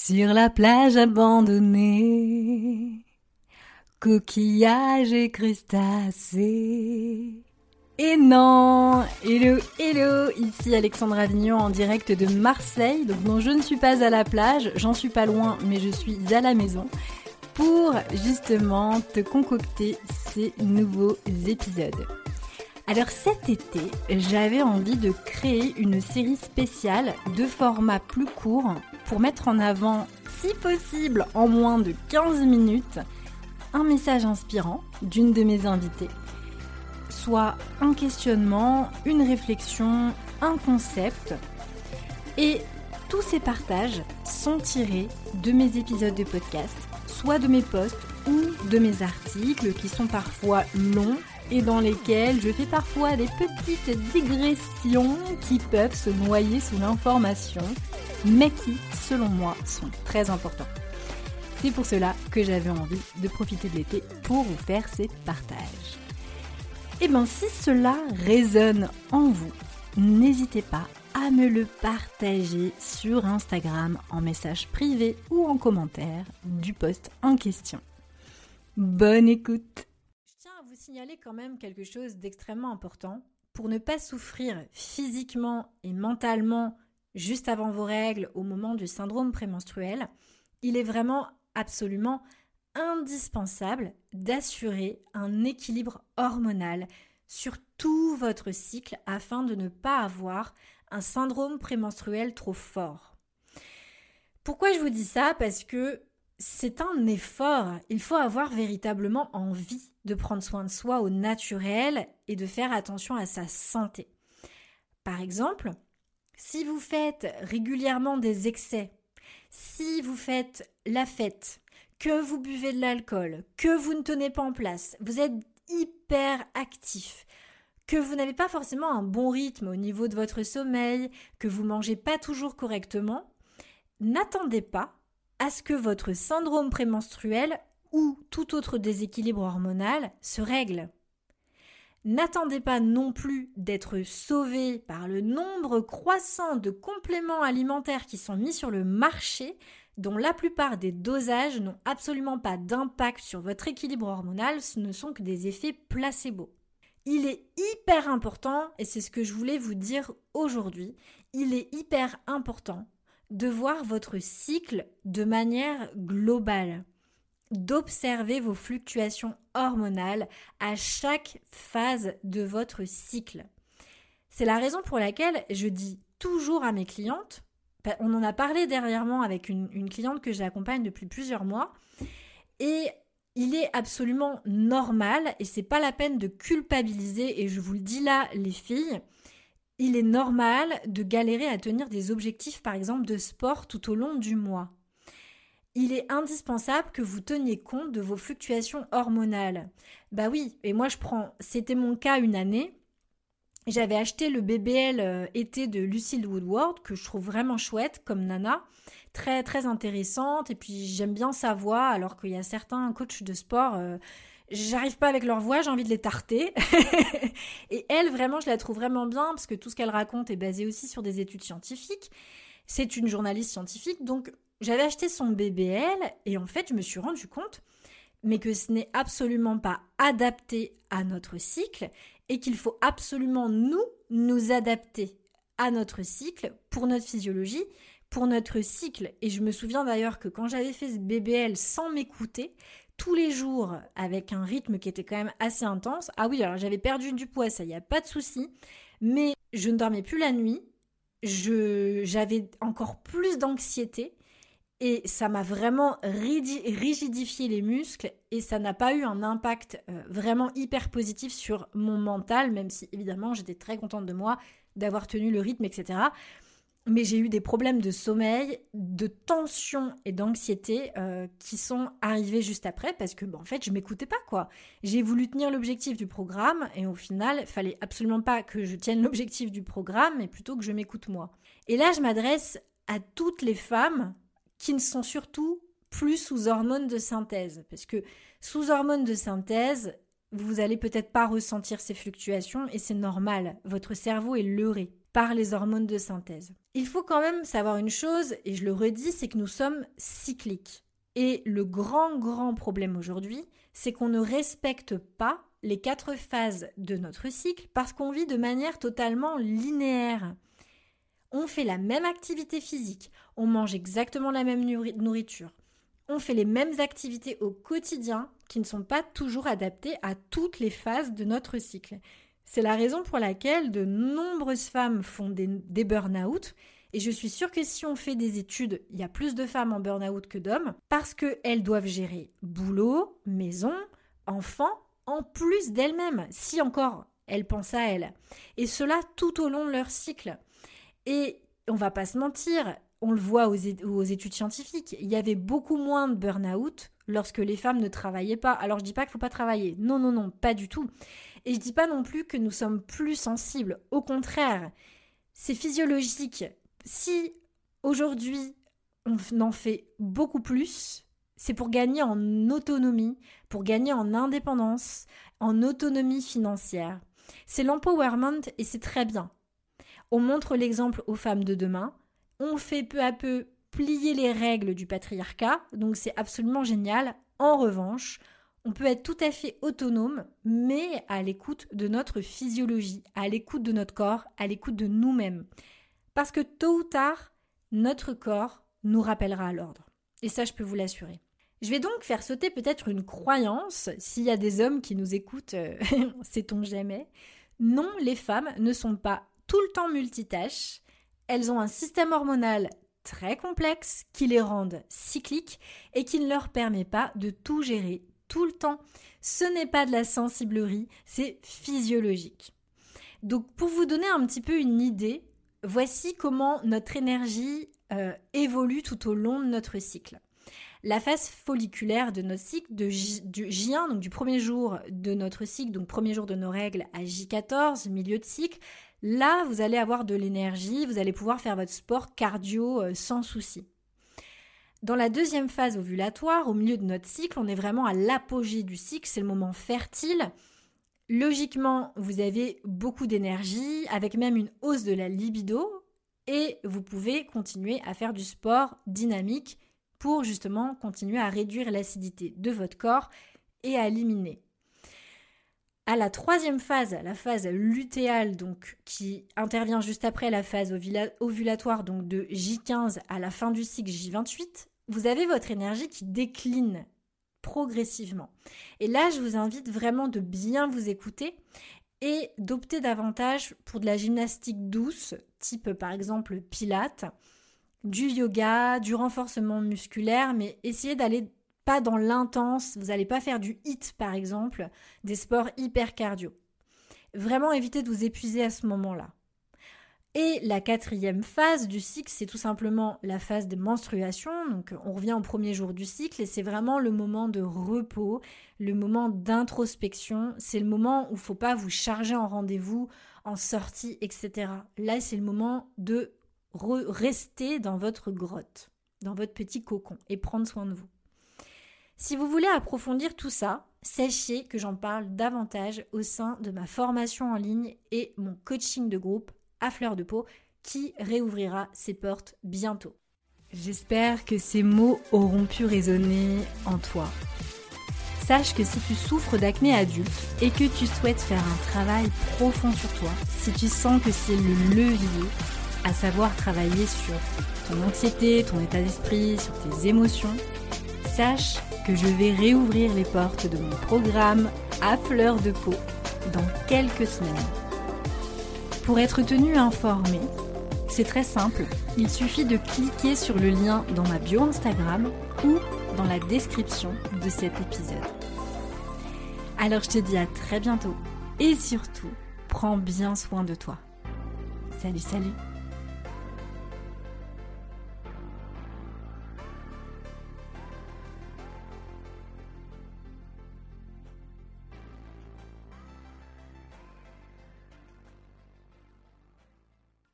Sur la plage abandonnée, coquillages et crustacés. Et non Hello, hello Ici Alexandra Avignon en direct de Marseille. Donc non, je ne suis pas à la plage, j'en suis pas loin, mais je suis à la maison pour justement te concocter ces nouveaux épisodes. Alors cet été, j'avais envie de créer une série spéciale de format plus court pour mettre en avant, si possible en moins de 15 minutes, un message inspirant d'une de mes invitées, soit un questionnement, une réflexion, un concept. Et tous ces partages sont tirés de mes épisodes de podcast, soit de mes posts ou de mes articles qui sont parfois longs et dans lesquels je fais parfois des petites digressions qui peuvent se noyer sous l'information, mais qui, selon moi, sont très importants. C'est pour cela que j'avais envie de profiter de l'été pour vous faire ces partages. Et eh bien si cela résonne en vous, n'hésitez pas à me le partager sur Instagram en message privé ou en commentaire du post en question. Bonne écoute signaler quand même quelque chose d'extrêmement important. Pour ne pas souffrir physiquement et mentalement juste avant vos règles au moment du syndrome prémenstruel, il est vraiment absolument indispensable d'assurer un équilibre hormonal sur tout votre cycle afin de ne pas avoir un syndrome prémenstruel trop fort. Pourquoi je vous dis ça? Parce que c'est un effort. Il faut avoir véritablement envie de prendre soin de soi au naturel et de faire attention à sa santé. Par exemple, si vous faites régulièrement des excès, si vous faites la fête, que vous buvez de l'alcool, que vous ne tenez pas en place, vous êtes hyper actif, que vous n'avez pas forcément un bon rythme au niveau de votre sommeil, que vous mangez pas toujours correctement, n'attendez pas à ce que votre syndrome prémenstruel ou tout autre déséquilibre hormonal se règle. N'attendez pas non plus d'être sauvé par le nombre croissant de compléments alimentaires qui sont mis sur le marché, dont la plupart des dosages n'ont absolument pas d'impact sur votre équilibre hormonal, ce ne sont que des effets placebo. Il est hyper important, et c'est ce que je voulais vous dire aujourd'hui, il est hyper important de voir votre cycle de manière globale d'observer vos fluctuations hormonales à chaque phase de votre cycle. C'est la raison pour laquelle je dis toujours à mes clientes, on en a parlé dernièrement avec une, cliente que j'accompagne depuis plusieurs mois, et il est absolument normal, et c'est pas la peine de culpabiliser, et je vous le dis là, les filles, il est normal de galérer à tenir des objectifs, par exemple, de sport tout au long du mois il est indispensable que vous teniez compte de vos fluctuations hormonales. Bah oui, et moi je prends, c'était mon cas une année. J'avais acheté le BBL euh, été de Lucille Woodward que je trouve vraiment chouette comme nana, très très intéressante et puis j'aime bien sa voix alors qu'il y a certains coachs de sport euh, j'arrive pas avec leur voix, j'ai envie de les tarter. et elle vraiment, je la trouve vraiment bien parce que tout ce qu'elle raconte est basé aussi sur des études scientifiques. C'est une journaliste scientifique donc j'avais acheté son BBL et en fait, je me suis rendu compte mais que ce n'est absolument pas adapté à notre cycle et qu'il faut absolument nous nous adapter à notre cycle pour notre physiologie, pour notre cycle. Et je me souviens d'ailleurs que quand j'avais fait ce BBL sans m'écouter, tous les jours avec un rythme qui était quand même assez intense. Ah oui, alors j'avais perdu du poids, ça y a pas de souci, mais je ne dormais plus la nuit. Je j'avais encore plus d'anxiété et ça m'a vraiment rigidifié les muscles et ça n'a pas eu un impact euh, vraiment hyper positif sur mon mental, même si évidemment j'étais très contente de moi, d'avoir tenu le rythme, etc. Mais j'ai eu des problèmes de sommeil, de tension et d'anxiété euh, qui sont arrivés juste après parce que, en fait, je m'écoutais pas, quoi. J'ai voulu tenir l'objectif du programme et au final, fallait absolument pas que je tienne l'objectif du programme, mais plutôt que je m'écoute moi. Et là, je m'adresse à toutes les femmes qui ne sont surtout plus sous hormones de synthèse. Parce que sous hormones de synthèse, vous allez peut-être pas ressentir ces fluctuations et c'est normal. Votre cerveau est leurré. par les hormones de synthèse. Il faut quand même savoir une chose, et je le redis, c'est que nous sommes cycliques. Et le grand, grand problème aujourd'hui, c'est qu'on ne respecte pas les quatre phases de notre cycle parce qu'on vit de manière totalement linéaire. On fait la même activité physique, on mange exactement la même nourriture, on fait les mêmes activités au quotidien qui ne sont pas toujours adaptées à toutes les phases de notre cycle. C'est la raison pour laquelle de nombreuses femmes font des, burn-out. Et je suis sûre que si on fait des études, il y a plus de femmes en burn-out que d'hommes, parce qu'elles doivent gérer boulot, maison, enfants, en plus d'elles-mêmes, si encore elles pensent à elles. Et cela tout au long de leur cycle. Et on va pas se mentir, on le voit aux, études scientifiques, il y avait beaucoup moins de burn-out lorsque les femmes ne travaillaient pas. Alors je dis pas qu'il faut pas travailler, non non non, pas du tout. Et je dis pas non plus que nous sommes plus sensibles, au contraire, c'est physiologique. Si aujourd'hui on en fait beaucoup plus, c'est pour gagner en autonomie, pour gagner en indépendance, en autonomie financière. C'est l'empowerment et c'est très bien. On montre l'exemple aux femmes de demain, on fait peu à peu plier les règles du patriarcat, donc c'est absolument génial. En revanche, on peut être tout à fait autonome, mais à l'écoute de notre physiologie, à l'écoute de notre corps, à l'écoute de nous-mêmes. Parce que tôt ou tard, notre corps nous rappellera à l'ordre. Et ça, je peux vous l'assurer. Je vais donc faire sauter peut-être une croyance, s'il y a des hommes qui nous écoutent, euh, sait-on jamais. Non, les femmes ne sont pas tout le temps multitâches, elles ont un système hormonal très complexe qui les rend cycliques et qui ne leur permet pas de tout gérer tout le temps. Ce n'est pas de la sensiblerie, c'est physiologique. Donc pour vous donner un petit peu une idée, voici comment notre énergie euh, évolue tout au long de notre cycle. La phase folliculaire de notre cycle du J1, donc du premier jour de notre cycle, donc premier jour de nos règles à J14, milieu de cycle, Là, vous allez avoir de l'énergie, vous allez pouvoir faire votre sport cardio euh, sans souci. Dans la deuxième phase ovulatoire, au milieu de notre cycle, on est vraiment à l'apogée du cycle, c'est le moment fertile. Logiquement, vous avez beaucoup d'énergie, avec même une hausse de la libido, et vous pouvez continuer à faire du sport dynamique pour justement continuer à réduire l'acidité de votre corps et à éliminer à la troisième phase, la phase lutéale, donc qui intervient juste après la phase ovulatoire, donc de J15 à la fin du cycle J28, vous avez votre énergie qui décline progressivement. Et là, je vous invite vraiment de bien vous écouter et d'opter davantage pour de la gymnastique douce, type par exemple Pilates, du yoga, du renforcement musculaire, mais essayez d'aller pas dans l'intense, vous n'allez pas faire du hit par exemple, des sports hyper cardio. Vraiment évitez de vous épuiser à ce moment-là. Et la quatrième phase du cycle, c'est tout simplement la phase de menstruation. Donc on revient au premier jour du cycle et c'est vraiment le moment de repos, le moment d'introspection. C'est le moment où il ne faut pas vous charger en rendez-vous, en sortie, etc. Là, c'est le moment de rester dans votre grotte, dans votre petit cocon et prendre soin de vous. Si vous voulez approfondir tout ça, sachez que j'en parle davantage au sein de ma formation en ligne et mon coaching de groupe à fleur de peau qui réouvrira ses portes bientôt. J'espère que ces mots auront pu résonner en toi. Sache que si tu souffres d'acné adulte et que tu souhaites faire un travail profond sur toi, si tu sens que c'est le levier, à savoir travailler sur ton anxiété, ton état d'esprit, sur tes émotions, sache que je vais réouvrir les portes de mon programme à fleur de peau dans quelques semaines. Pour être tenu informé, c'est très simple, il suffit de cliquer sur le lien dans ma bio Instagram ou dans la description de cet épisode. Alors je te dis à très bientôt et surtout, prends bien soin de toi. Salut, salut